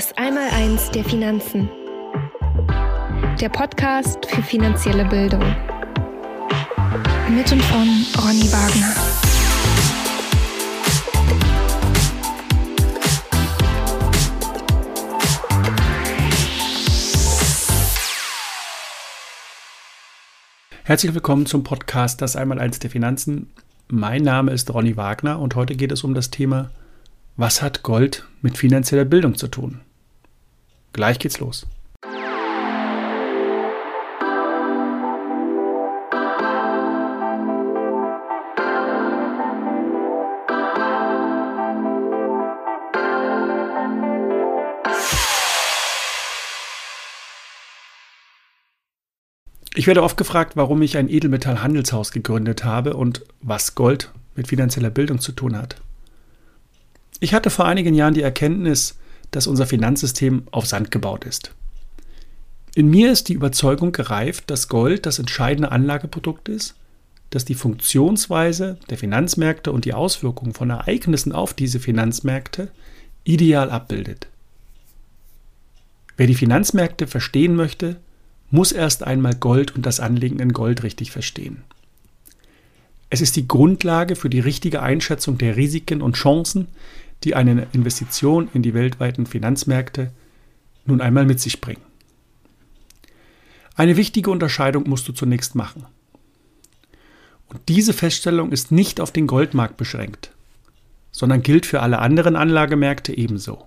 Das Einmaleins der Finanzen. Der Podcast für finanzielle Bildung. Mit und von Ronny Wagner. Herzlich willkommen zum Podcast Das Einmaleins der Finanzen. Mein Name ist Ronny Wagner und heute geht es um das Thema was hat Gold mit finanzieller Bildung zu tun? Gleich geht's los. Ich werde oft gefragt, warum ich ein Edelmetallhandelshaus gegründet habe und was Gold mit finanzieller Bildung zu tun hat. Ich hatte vor einigen Jahren die Erkenntnis, dass unser Finanzsystem auf Sand gebaut ist. In mir ist die Überzeugung gereift, dass Gold das entscheidende Anlageprodukt ist, das die Funktionsweise der Finanzmärkte und die Auswirkungen von Ereignissen auf diese Finanzmärkte ideal abbildet. Wer die Finanzmärkte verstehen möchte, muss erst einmal Gold und das Anlegen in Gold richtig verstehen. Es ist die Grundlage für die richtige Einschätzung der Risiken und Chancen, die eine Investition in die weltweiten Finanzmärkte nun einmal mit sich bringen. Eine wichtige Unterscheidung musst du zunächst machen. Und diese Feststellung ist nicht auf den Goldmarkt beschränkt, sondern gilt für alle anderen Anlagemärkte ebenso.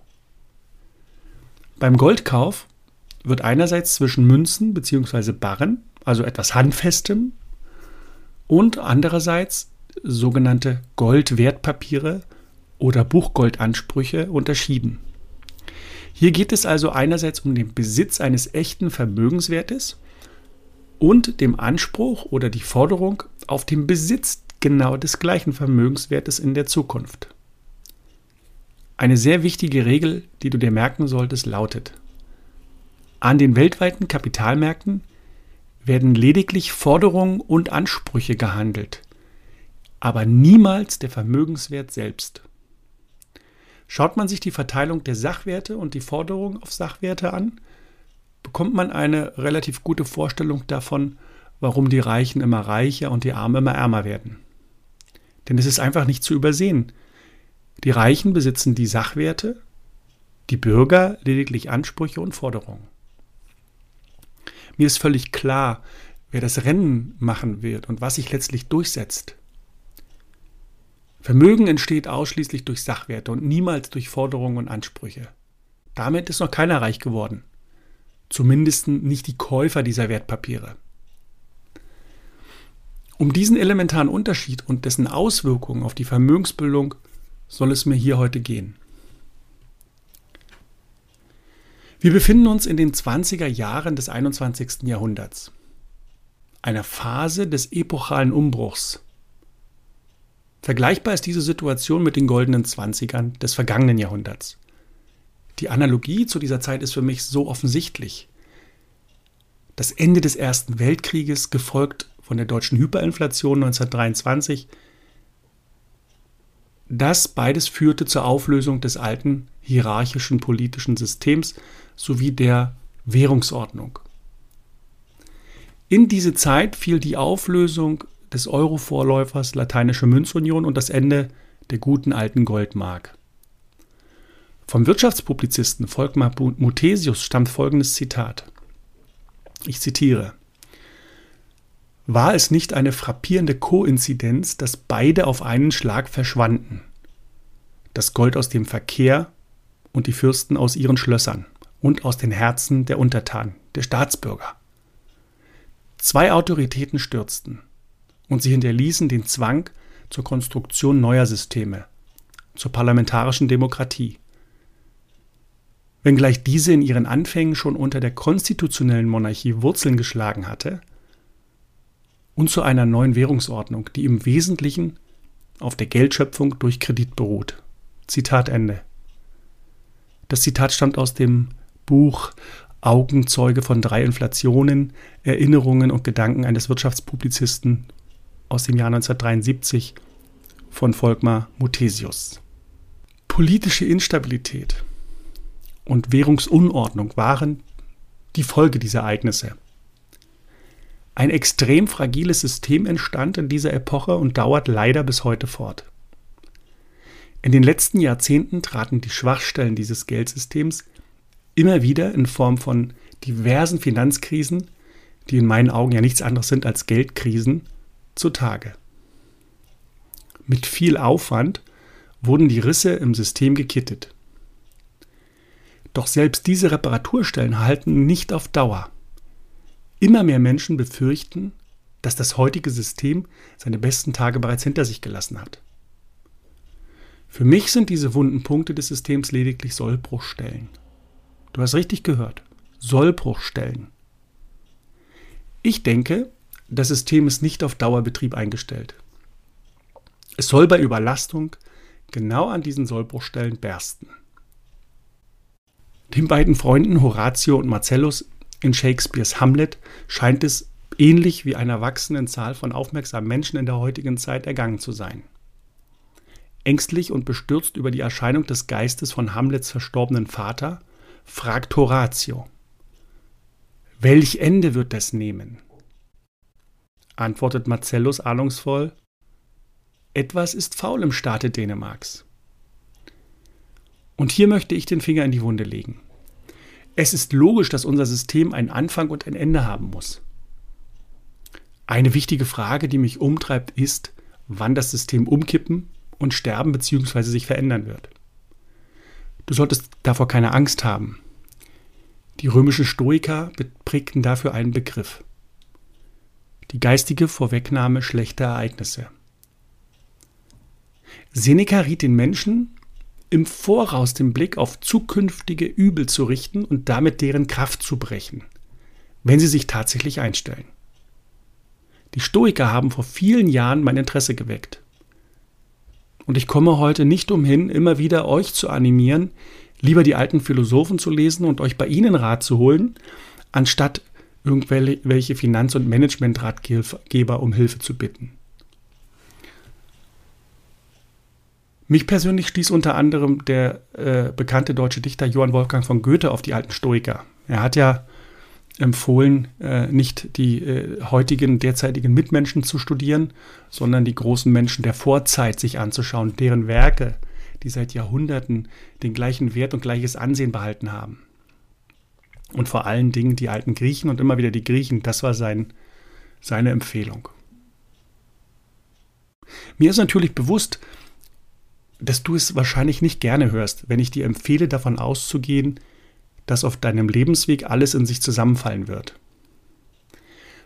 Beim Goldkauf wird einerseits zwischen Münzen bzw. Barren, also etwas Handfestem, und andererseits sogenannte Goldwertpapiere oder Buchgoldansprüche unterschieden. Hier geht es also einerseits um den Besitz eines echten Vermögenswertes und dem Anspruch oder die Forderung auf den Besitz genau des gleichen Vermögenswertes in der Zukunft. Eine sehr wichtige Regel, die du dir merken solltest, lautet, an den weltweiten Kapitalmärkten werden lediglich Forderungen und Ansprüche gehandelt, aber niemals der Vermögenswert selbst. Schaut man sich die Verteilung der Sachwerte und die Forderungen auf Sachwerte an, bekommt man eine relativ gute Vorstellung davon, warum die Reichen immer reicher und die Armen immer ärmer werden. Denn es ist einfach nicht zu übersehen. Die Reichen besitzen die Sachwerte, die Bürger lediglich Ansprüche und Forderungen. Mir ist völlig klar, wer das Rennen machen wird und was sich letztlich durchsetzt. Vermögen entsteht ausschließlich durch Sachwerte und niemals durch Forderungen und Ansprüche. Damit ist noch keiner reich geworden. Zumindest nicht die Käufer dieser Wertpapiere. Um diesen elementaren Unterschied und dessen Auswirkungen auf die Vermögensbildung soll es mir hier heute gehen. Wir befinden uns in den 20er Jahren des 21. Jahrhunderts, einer Phase des epochalen Umbruchs Vergleichbar ist diese Situation mit den goldenen Zwanzigern des vergangenen Jahrhunderts. Die Analogie zu dieser Zeit ist für mich so offensichtlich. Das Ende des Ersten Weltkrieges, gefolgt von der deutschen Hyperinflation 1923, das beides führte zur Auflösung des alten hierarchischen politischen Systems sowie der Währungsordnung. In diese Zeit fiel die Auflösung des Euro-Vorläufers Lateinische Münzunion und das Ende der guten alten Goldmark. Vom Wirtschaftspublizisten Volkmar Muthesius stammt folgendes Zitat. Ich zitiere. War es nicht eine frappierende Koinzidenz, dass beide auf einen Schlag verschwanden? Das Gold aus dem Verkehr und die Fürsten aus ihren Schlössern und aus den Herzen der Untertanen, der Staatsbürger. Zwei Autoritäten stürzten und sie hinterließen den Zwang zur Konstruktion neuer Systeme, zur parlamentarischen Demokratie. Wenngleich diese in ihren Anfängen schon unter der konstitutionellen Monarchie Wurzeln geschlagen hatte, und zu einer neuen Währungsordnung, die im Wesentlichen auf der Geldschöpfung durch Kredit beruht. Zitat Ende. Das Zitat stammt aus dem Buch Augenzeuge von drei Inflationen, Erinnerungen und Gedanken eines Wirtschaftspublizisten aus dem Jahr 1973 von Volkmar Muthesius. Politische Instabilität und Währungsunordnung waren die Folge dieser Ereignisse. Ein extrem fragiles System entstand in dieser Epoche und dauert leider bis heute fort. In den letzten Jahrzehnten traten die Schwachstellen dieses Geldsystems immer wieder in Form von diversen Finanzkrisen, die in meinen Augen ja nichts anderes sind als Geldkrisen, zutage. Mit viel Aufwand wurden die Risse im System gekittet. Doch selbst diese Reparaturstellen halten nicht auf Dauer. Immer mehr Menschen befürchten, dass das heutige System seine besten Tage bereits hinter sich gelassen hat. Für mich sind diese wunden Punkte des Systems lediglich Sollbruchstellen. Du hast richtig gehört. Sollbruchstellen. Ich denke, das System ist nicht auf Dauerbetrieb eingestellt. Es soll bei Überlastung genau an diesen Sollbruchstellen bersten. Den beiden Freunden Horatio und Marcellus in Shakespeares Hamlet scheint es ähnlich wie einer wachsenden Zahl von aufmerksamen Menschen in der heutigen Zeit ergangen zu sein. Ängstlich und bestürzt über die Erscheinung des Geistes von Hamlets verstorbenen Vater, fragt Horatio: Welch Ende wird das nehmen? Antwortet Marcellus ahnungsvoll: Etwas ist faul im Staate Dänemarks. Und hier möchte ich den Finger in die Wunde legen. Es ist logisch, dass unser System einen Anfang und ein Ende haben muss. Eine wichtige Frage, die mich umtreibt, ist, wann das System umkippen und sterben bzw. sich verändern wird. Du solltest davor keine Angst haben. Die römischen Stoiker prägten dafür einen Begriff. Die geistige Vorwegnahme schlechter Ereignisse. Seneca riet den Menschen, im Voraus den Blick auf zukünftige Übel zu richten und damit deren Kraft zu brechen, wenn sie sich tatsächlich einstellen. Die Stoiker haben vor vielen Jahren mein Interesse geweckt. Und ich komme heute nicht umhin, immer wieder euch zu animieren, lieber die alten Philosophen zu lesen und euch bei ihnen Rat zu holen, anstatt irgendwelche Finanz- und Managementratgeber um Hilfe zu bitten. Mich persönlich stieß unter anderem der äh, bekannte deutsche Dichter Johann Wolfgang von Goethe auf die alten Stoiker. Er hat ja empfohlen, äh, nicht die äh, heutigen, derzeitigen Mitmenschen zu studieren, sondern die großen Menschen der Vorzeit sich anzuschauen, deren Werke, die seit Jahrhunderten den gleichen Wert und gleiches Ansehen behalten haben. Und vor allen Dingen die alten Griechen und immer wieder die Griechen, das war sein, seine Empfehlung. Mir ist natürlich bewusst, dass du es wahrscheinlich nicht gerne hörst, wenn ich dir empfehle, davon auszugehen, dass auf deinem Lebensweg alles in sich zusammenfallen wird.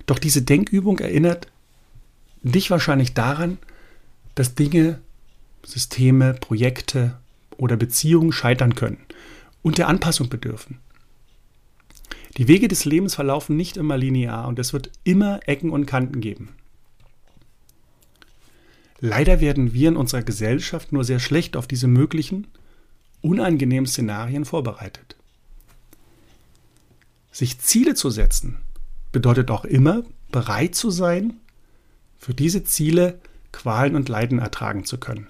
Doch diese Denkübung erinnert dich wahrscheinlich daran, dass Dinge, Systeme, Projekte oder Beziehungen scheitern können und der Anpassung bedürfen. Die Wege des Lebens verlaufen nicht immer linear und es wird immer Ecken und Kanten geben. Leider werden wir in unserer Gesellschaft nur sehr schlecht auf diese möglichen, unangenehmen Szenarien vorbereitet. Sich Ziele zu setzen bedeutet auch immer, bereit zu sein, für diese Ziele Qualen und Leiden ertragen zu können.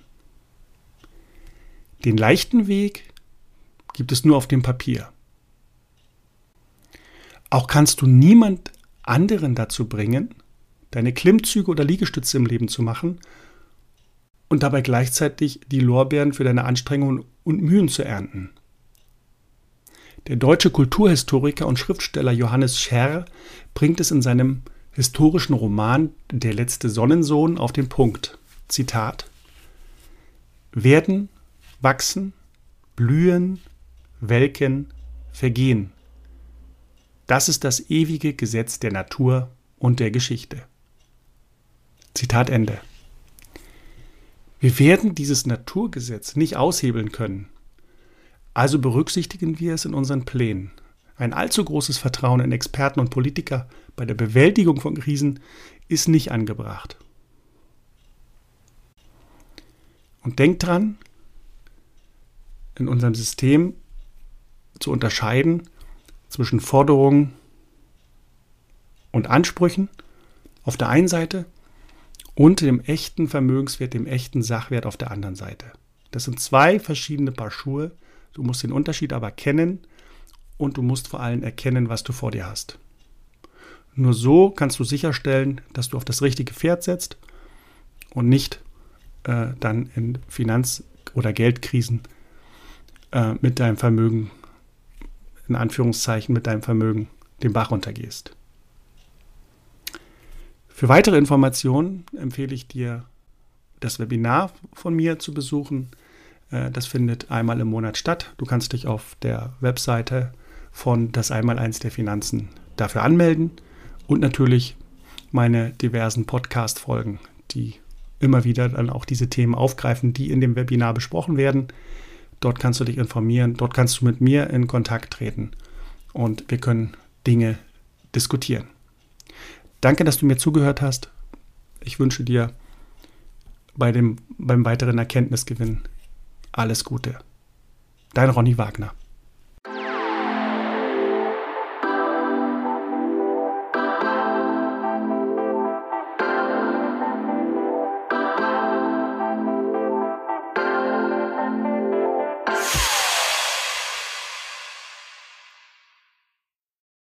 Den leichten Weg gibt es nur auf dem Papier. Auch kannst du niemand anderen dazu bringen, deine Klimmzüge oder Liegestütze im Leben zu machen und dabei gleichzeitig die Lorbeeren für deine Anstrengungen und Mühen zu ernten. Der deutsche Kulturhistoriker und Schriftsteller Johannes Scherr bringt es in seinem historischen Roman Der letzte Sonnensohn auf den Punkt. Zitat Werden, wachsen, blühen, welken, vergehen. Das ist das ewige Gesetz der Natur und der Geschichte. Zitat Ende. Wir werden dieses Naturgesetz nicht aushebeln können. Also berücksichtigen wir es in unseren Plänen. Ein allzu großes Vertrauen in Experten und Politiker bei der Bewältigung von Krisen ist nicht angebracht. Und denkt dran, in unserem System zu unterscheiden zwischen Forderungen und Ansprüchen auf der einen Seite und dem echten Vermögenswert, dem echten Sachwert auf der anderen Seite. Das sind zwei verschiedene Paar Schuhe, Du musst den Unterschied aber kennen und du musst vor allem erkennen, was du vor dir hast. Nur so kannst du sicherstellen, dass du auf das richtige Pferd setzt und nicht äh, dann in Finanz- oder Geldkrisen äh, mit deinem Vermögen, in Anführungszeichen mit deinem Vermögen, den Bach runtergehst. Für weitere Informationen empfehle ich dir, das Webinar von mir zu besuchen. Äh, das findet einmal im Monat statt. Du kannst dich auf der Webseite von das Einmaleins der Finanzen dafür anmelden und natürlich meine diversen Podcast-Folgen, die immer wieder dann auch diese Themen aufgreifen, die in dem Webinar besprochen werden. Dort kannst du dich informieren, dort kannst du mit mir in Kontakt treten und wir können Dinge diskutieren. Danke, dass du mir zugehört hast. Ich wünsche dir bei dem, beim weiteren Erkenntnisgewinn alles Gute. Dein Ronny Wagner.